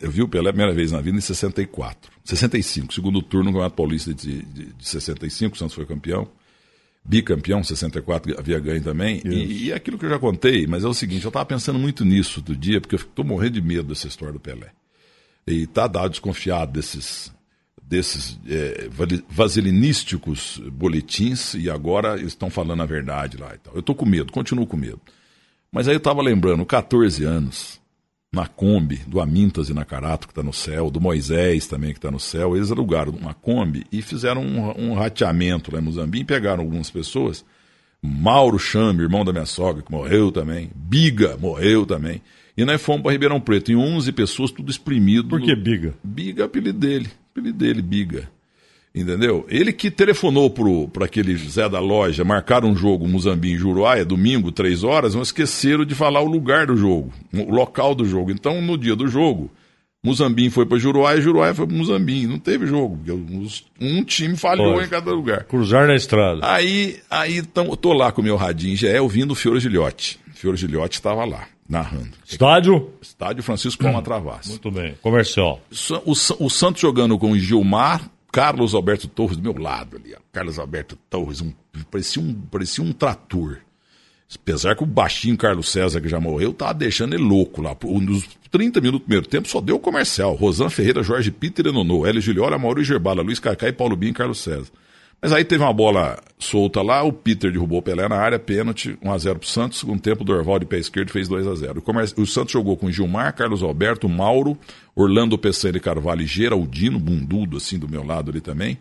Eu vi o Pelé a primeira vez na vida em 64. 65, segundo turno no Campeonato Paulista de, de, de 65, o Santos foi campeão. Bicampeão, 64 havia ganho também. E, e, aquilo que eu já contei, mas é o seguinte, eu estava pensando muito nisso do dia, porque eu estou morrendo de medo dessa história do Pelé. E tá dado desconfiado desses desses é, vasilinísticos boletins e agora estão falando a verdade lá e tal. Eu estou com medo, continuo com medo. Mas aí eu estava lembrando, 14 anos, na Kombi, do Amintas e Nakarato, que está no céu, do Moisés também, que está no céu, eles alugaram uma Kombi e fizeram um, um rateamento lá em Muzambique, pegaram algumas pessoas, Mauro Chame, irmão da minha sogra, que morreu também, Biga, morreu também, e nós fomos para Ribeirão Preto, em 11 pessoas, tudo exprimido. Por que Biga? Biga é apelido dele, apelido dele, Biga. Entendeu? Ele que telefonou para aquele Zé da loja, marcaram um jogo Muzambique em Juruáia, domingo, três horas, não esqueceram de falar o lugar do jogo, o local do jogo. Então, no dia do jogo, Muzambique foi para Juruáia e Juruáia foi para Muzambique. Não teve jogo, um time falhou Pode. em cada lugar. Cruzar na estrada. Aí, aí então, tô lá com o meu radinho já é ouvindo o Fiore Gilhote. Fiore Gilhote estava lá, narrando. Estádio? Estádio Francisco Palma Travassi. Muito bem. Comercial. O, o, o Santos jogando com o Gilmar, Carlos Alberto Torres do meu lado ali. Carlos Alberto Torres, um, parecia, um, parecia um trator. Apesar que o baixinho Carlos César, que já morreu, tava deixando ele louco lá. Nos 30 minutos do primeiro tempo só deu o comercial. Rosan Ferreira, Jorge Peter Enonô, Hélio Giliola, Mauro Gerbala, Luiz Cacá e Paulo Binho e Carlos César. Mas aí teve uma bola solta lá, o Peter derrubou o Pelé na área, pênalti, 1x0 pro Santos. Segundo tempo, Dorval de pé esquerdo fez 2x0. O, o, Santos jogou com Gilmar, Carlos Alberto, Mauro, Orlando Pessani Carvalho e Geraldino, bundudo assim do meu lado ali também.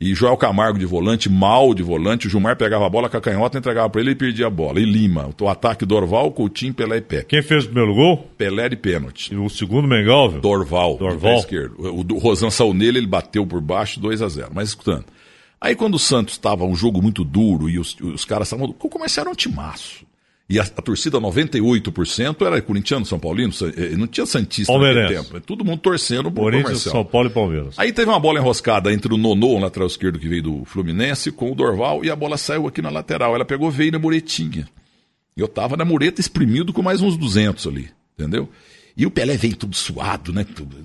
E Joel Camargo de volante, mal de volante. O Gilmar pegava a bola com a canhota, entregava para ele e perdia a bola. E Lima. O ataque Dorval, Coutinho, Pelé e Pé. Quem fez o primeiro gol? Pelé de pênalti. E o segundo Mengal, viu? Dorval. Dorval. esquerdo. O, o Rosan saiu nele, ele bateu por baixo, 2 a 0 Mas escutando. Aí quando o Santos estava um jogo muito duro e os, os caras estavam. Começaram um timaço. E a, a, torcida 98% era corintiano, São Paulino, eh, não tinha Santista naquele tempo. É todo mundo torcendo pro Corinthians. São Paulo e Palmeiras. Aí teve uma bola enroscada entre o Nonô, o lateral esquerdo que veio do Fluminense, com o Dorval, e a bola saiu aqui na lateral. Ela pegou, veio na muretinha. E eu tava na mureta espremido com mais uns 200 ali, entendeu? E o Pelé vem tudo suado, né? Tudo,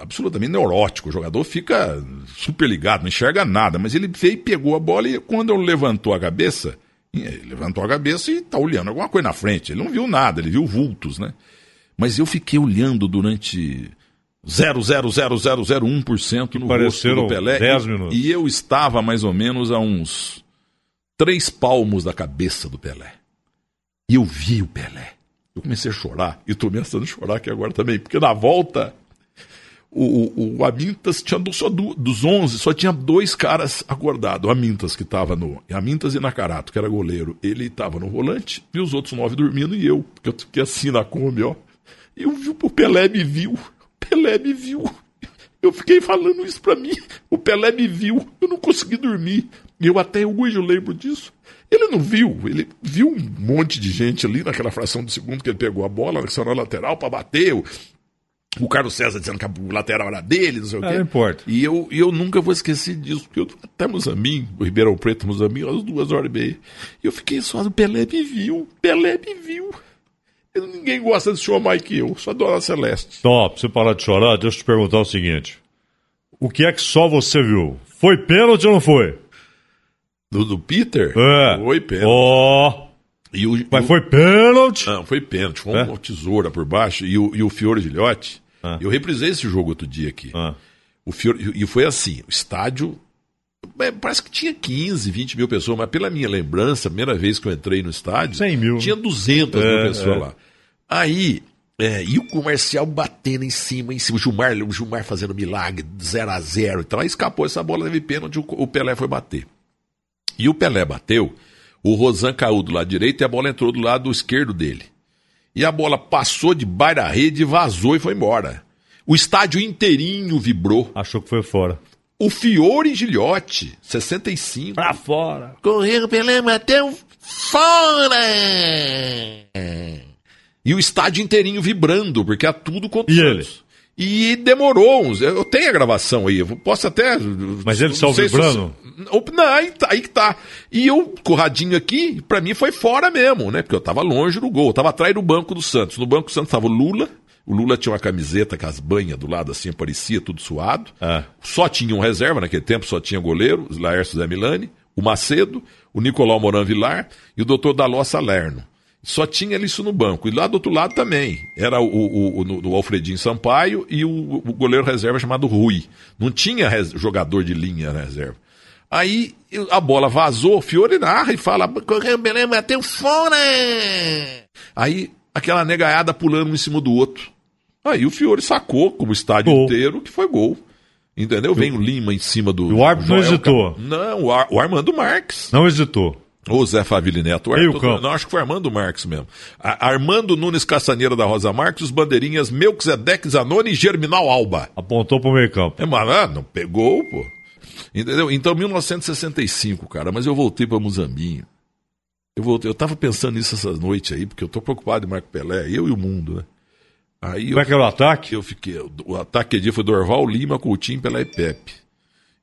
absolutamente neurótico. O jogador fica super ligado, não enxerga nada. Mas ele veio e pegou a bola e quando ele levantou a cabeça, ele levantou a cabeça e tá olhando alguma coisa na frente. Ele não viu nada, ele viu vultos, né? Mas eu fiquei olhando durante 0,00001% no rosto do Pelé. 10 minutos. E, e eu estava mais ou menos a uns três palmos da cabeça do Pelé. E eu vi o Pelé. Eu comecei a chorar, e estou começando a chorar aqui agora também, porque na volta, o, o, o Amintas tinha só do, dos 11, só tinha dois caras acordados. O Amintas, que estava no. Amintas e Nakarato, que era goleiro. Ele estava no volante, e os outros nove dormindo, e eu, que eu fiquei assim na Kombi, ó. E eu vi, o Pelé me viu. Pelé me viu. Eu fiquei falando isso pra mim. O Pelé me viu. Eu não consegui dormir. E eu até hoje eu lembro disso. Ele não viu, ele viu um monte de gente ali naquela fração de segundo que ele pegou a bola, na lateral para bater. O, o Carlos César dizendo que o lateral era dele, não sei o quê. Não importa. E eu, eu nunca vou esquecer disso, porque eu, até Mozambique, o Ribeirão Preto, Mozambique, às duas horas e meia. E eu fiquei só, o Pelé me viu, Pelé me viu. Ninguém gosta desse show mais que eu, só a Dona Celeste. Então, pra você parar de chorar, deixa eu te perguntar o seguinte. O que é que só você viu? Foi pênalti ou não foi? Do, do Peter? É. Foi pênalti. Ó. Oh. E o, Mas o... foi pênalti? Não, foi pênalti. Foi é? uma tesoura por baixo. E o, e o Fiore Gilhote. Ah. Eu reprisei esse jogo outro dia aqui. Ah. O Fiore, e foi assim: o estádio. É, parece que tinha 15, 20 mil pessoas, mas pela minha lembrança, a primeira vez que eu entrei no estádio, 100 mil. tinha 200 é, mil pessoas é. lá. Aí, é, e o comercial batendo em cima, em cima. O Gilmar, o Gilmar fazendo milagre, 0 a 0 e tal. Aí escapou essa bola, teve pênalti, o, o Pelé foi bater. E o Pelé bateu, o Rosan caiu do lado direito e a bola entrou do lado esquerdo dele. E a bola passou de baixo da rede, vazou e foi embora. O estádio inteirinho vibrou. Achou que foi fora. O Fiore Gilhote, 65. Pra fora. Correram Pelé, bateu fora! E o estádio inteirinho vibrando, porque é tudo contra E ele? E demorou uns. Eu tenho a gravação aí, eu posso até. Mas ele só vibrando? Se, não, aí, tá, aí que tá. E eu, corradinho aqui, pra mim foi fora mesmo, né? Porque eu tava longe do gol, eu tava atrás do banco do Santos. No banco do Santos tava o Lula, O Lula tinha uma camiseta com as banhas do lado assim, parecia tudo suado. É. Só tinha um reserva naquele tempo, só tinha goleiro, Laércio Zé Milani, o Macedo, o Nicolau Moran Vilar e o doutor Daló Salerno. Só tinha isso no banco. E lá do outro lado também. Era o, o, o, o Alfredinho Sampaio e o, o, goleiro reserva chamado Rui. Não tinha res, jogador de linha na reserva. Aí a bola vazou, Fiore narra e fala: Correu Belém, bateu fora! Aí aquela negaiada pulando um em cima do outro. Aí o Fiore sacou, como o estádio gol. inteiro, que foi gol. Entendeu? Vem o Lima em cima do. O árbitro não hesitou. Não, o, Ar, o Armando Marques. Não hesitou. Ou Zé Faville Neto. Meio Arthur, campo. Não, acho que foi Armando Marques mesmo. A, Armando Nunes Caçaneira da Rosa Marques, os bandeirinhas Melquisedeque Zanoni e Germinal Alba. Apontou pro meio campo. É, mas ah, não pegou, pô. Entendeu? Então, 1965, cara, mas eu voltei para Muzambinho. Eu voltei, eu tava pensando nisso essa noite aí, porque eu tô preocupado em Marco Pelé, eu e o mundo, né? Aí Como é que era o ataque? Eu fiquei. O ataque dia foi Dorval, Lima, Coutinho, Pelé e Pepe.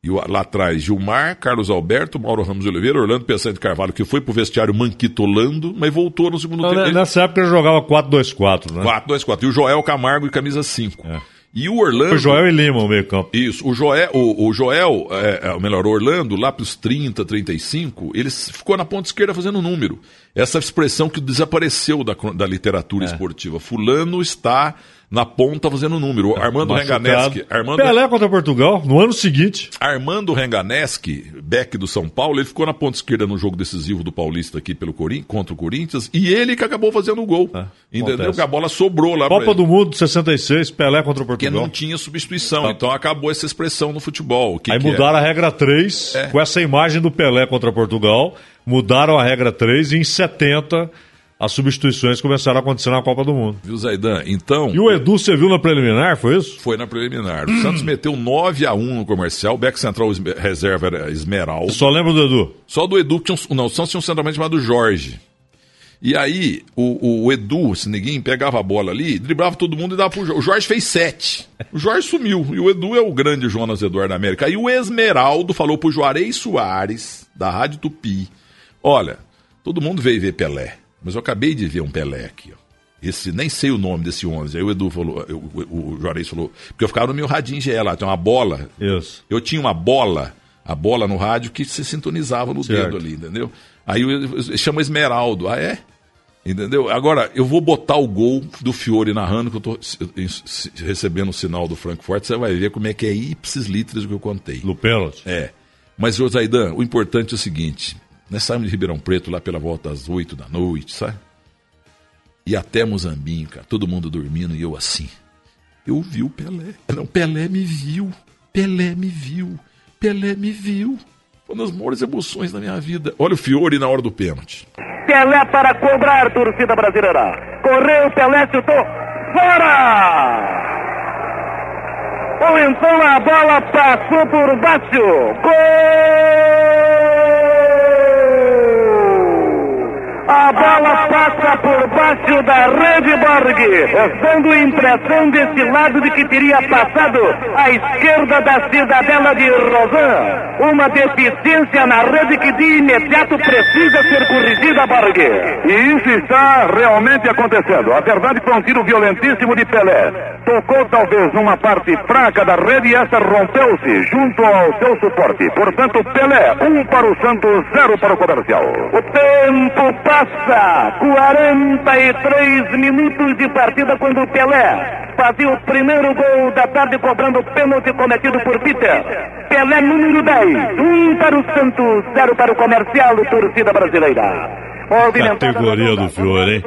E lá atrás, Gilmar, Carlos Alberto, Mauro Ramos Oliveira, Orlando Pessante Carvalho, que foi pro vestiário manquitolando, mas voltou no segundo Não, tempo. Nessa época ele jogava 4-2-4, né? 4-2-4. E o Joel Camargo e camisa 5. É. E o Orlando. O Joel e Lima, o meio campo. Isso. O Joel, o, o Joel é, é, melhor, o Orlando, lá pros 30, 35, ele ficou na ponta esquerda fazendo número. Essa expressão que desapareceu da, da literatura é. esportiva. Fulano está na ponta fazendo número. Armando Renganeschi. Armando... Pelé contra Portugal, no ano seguinte. Armando Renganeschi, back do São Paulo, ele ficou na ponta esquerda no jogo decisivo do Paulista aqui pelo Corin... contra o Corinthians, e ele que acabou fazendo o gol. É, entendeu? Acontece. Que a bola sobrou lá Copa do Mundo 66, Pelé contra Portugal. Porque não tinha substituição, tá. então acabou essa expressão no futebol. Que Aí que mudaram é? a regra 3, é. com essa imagem do Pelé contra Portugal, mudaram a regra 3 e em 70 as substituições começaram a acontecer na Copa do Mundo. Viu, Zaidan? Então. E o Edu, você viu na preliminar, foi isso? Foi na preliminar. O Santos meteu 9 a 1 no comercial, o back central reserva era Esmeralda. Só lembra do Edu? Só do Edu, que tinha um, não, o Santos tinha um centralmente chamado Jorge. E aí, o, o Edu, esse neguinho, pegava a bola ali, driblava todo mundo e dava pro Jorge. O Jorge fez sete. O Jorge sumiu. E o Edu é o grande Jonas Eduardo da América. Aí o Esmeraldo falou pro Juarez Soares, da Rádio Tupi: Olha, todo mundo veio ver Pelé. Mas eu acabei de ver um Pelé aqui, ó. Esse, nem sei o nome desse 11. Aí o Edu falou, eu, o, o Juarez falou, porque eu ficava no meu radinho GE lá, tem uma bola. Isso. Eu tinha uma bola, a bola no rádio que se sintonizava no certo. dedo ali, entendeu? Aí eu, chama Esmeraldo. Ah, é? Entendeu? Agora, eu vou botar o gol do Fiore narrando, que eu tô recebendo o sinal do Frankfurt, você vai ver como é que é ipsis litros que eu contei. No pênalti? É. Mas, Josaidan, o importante é o seguinte: nós saímos de Ribeirão Preto lá pela volta às 8 da noite, sabe? E até Mozambinho, cara, todo mundo dormindo e eu assim. Eu vi o Pelé. Não, Pelé me viu. Pelé me viu. Pelé me viu. Foi uma das maiores emoções da minha vida. Olha o Fiore na hora do pênalti. Pelé para cobrar, torcida brasileira. Correu, Pelé chutou. Fora! Ou então a bola passou por baixo. Gol! A bola passa por baixo da rede Borg, dando impressão desse lado de que teria passado à esquerda da cidadela de Rosan. Uma deficiência na rede que de imediato precisa ser corrigida, Borg. E isso está realmente acontecendo. A verdade foi um tiro violentíssimo de Pelé. Tocou talvez numa parte fraca da rede e essa rompeu-se junto ao seu suporte. Portanto, Pelé, um para o Santos, zero para o comercial. O tempo passa passa 43 minutos de partida quando o Pelé fazia o primeiro gol da tarde cobrando o pênalti cometido por Peter. Pelé número 10, um para o Santos, zero para o comercial, torcida brasileira. Categoria do Fiore, hein?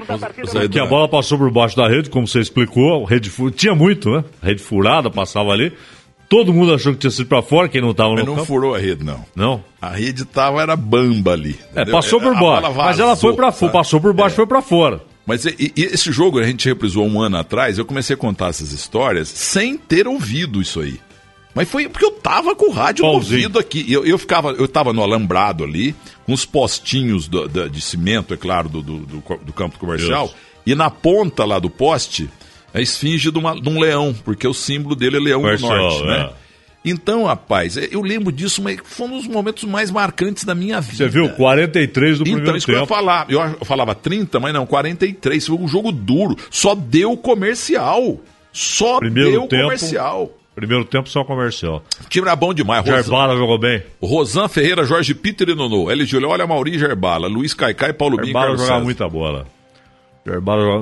Que a bola passou por baixo da rede, como você explicou, rede tinha muito, né? Rede furada, passava ali. Todo mundo achou que tinha sido para fora, quem não estava no Mas não campo. furou a rede, não. Não? A rede tava, era bamba ali. É, passou por baixo. Mas ela foi para fora, passou por baixo, é. foi para fora. Mas e, e esse jogo a gente reprisou um ano atrás, eu comecei a contar essas histórias sem ter ouvido isso aí. Mas foi porque eu tava com o rádio Pauzinho. ouvido aqui. Eu, eu ficava, eu tava no alambrado ali, com os postinhos do, do, de cimento, é claro, do, do, do campo comercial. Deus. E na ponta lá do poste, a esfinge de, uma, de um leão, porque o símbolo dele é leão do norte, né? É. Então, rapaz, eu lembro disso, mas foi um dos momentos mais marcantes da minha vida. Você viu? 43 do então, primeiro isso tempo. Que eu, ia falar. eu falava 30, mas não, 43. Foi um jogo duro. Só deu comercial. Só primeiro deu tempo, comercial. Primeiro tempo só comercial. O time era bom demais. Gerbala jogou bem. Rosan Ferreira, Jorge Peter e Nono. L. Olha Mauri Gerbala. Luiz Caicai, Paulo Binho Gerbala jogava muita bola.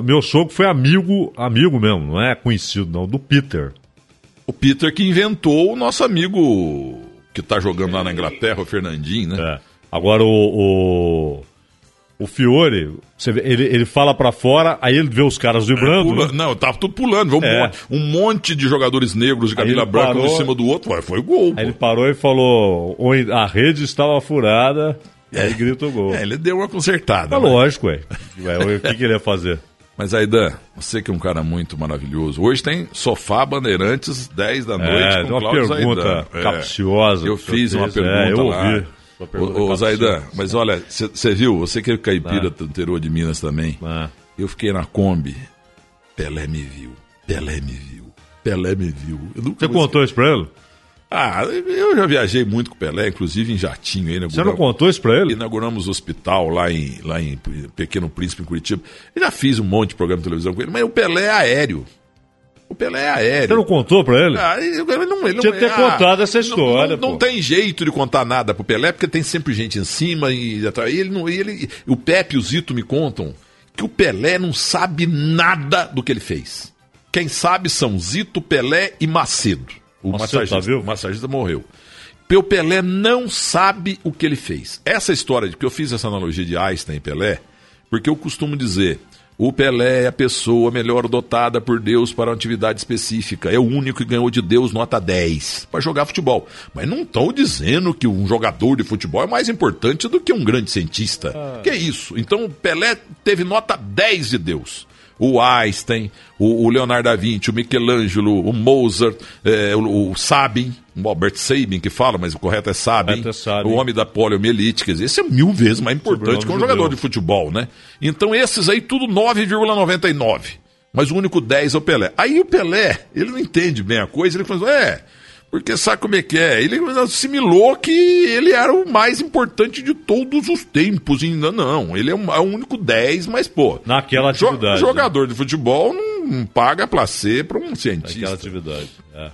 Meu sogro foi amigo, amigo mesmo, não é conhecido não, do Peter. O Peter que inventou o nosso amigo que está jogando lá na Inglaterra, o Fernandinho, né? É. Agora o, o, o Fiore, você vê, ele, ele fala para fora, aí ele vê os caras vibrando. Pula, né? Não, tava tudo pulando. Um, é. monte, um, monte, de jogadores negros de camisa branca um em cima do outro, foi gol. Aí pô. ele parou e falou: a rede estava furada. É. Aí grita o gol. É, ele deu uma consertada. É lógico, ué. o que, que ele ia fazer? Mas Aidan, você que é um cara muito maravilhoso. Hoje tem Sofá Bandeirantes, 10 da noite, é, com uma pergunta Aidan. capciosa. É, eu fiz uma pergunta é, eu lá. ouvi. Ô, ô Zaidan, mas olha, você viu, você que é caipira ah. do interior de Minas também, ah. eu fiquei na Kombi, Pelé me viu, Pelé me viu, Pelé me viu. Você contou isso pra ele? Ah, eu já viajei muito com o Pelé, inclusive em jatinho. Aí, Você não contou isso pra ele? Inauguramos o hospital lá em, lá em Pequeno Príncipe, em Curitiba. Eu já fiz um monte de programa de televisão com ele, mas o Pelé é aéreo. O Pelé é aéreo. Você não contou pra ele? Ah, ele não, ele Tinha que ter ah, contado essa história. Não, não, não, tem jeito de contar nada pro Pelé, porque tem sempre gente em cima e, e ele não. Ele, o Pepe e o Zito me contam que o Pelé não sabe nada do que ele fez. Quem sabe são Zito, Pelé e Macedo. O massagista, tá, o massagista morreu. O Pelé não sabe o que ele fez. Essa história de que eu fiz essa analogia de Einstein e Pelé, porque eu costumo dizer, o Pelé é a pessoa melhor dotada por Deus para uma atividade específica. É o único que ganhou de Deus nota 10 para jogar futebol. Mas não estou dizendo que um jogador de futebol é mais importante do que um grande cientista. Ah. Que é isso? Então Pelé teve nota 10 de Deus o Einstein, o, o Leonardo da Vinci, o Michelangelo, o Mozart, é, o, o Sabin, o Albert Sabin que fala, mas o correto é Sabin, é Sabin. o homem da poliomielite, quer dizer, esse é mil vezes mais importante que um jogador de futebol, né? Então esses aí tudo 9,99. Mas o único 10 é o Pelé. Aí o Pelé, ele não entende bem a coisa, ele fala, é, porque sabe como é que é? Ele assimilou que ele era o mais importante de todos os tempos. Ainda não. Ele é, o, é o único 10, mas, pô. Naquela atividade. Jo, jogador né? de futebol não paga placê para um cientista. Naquela atividade. É.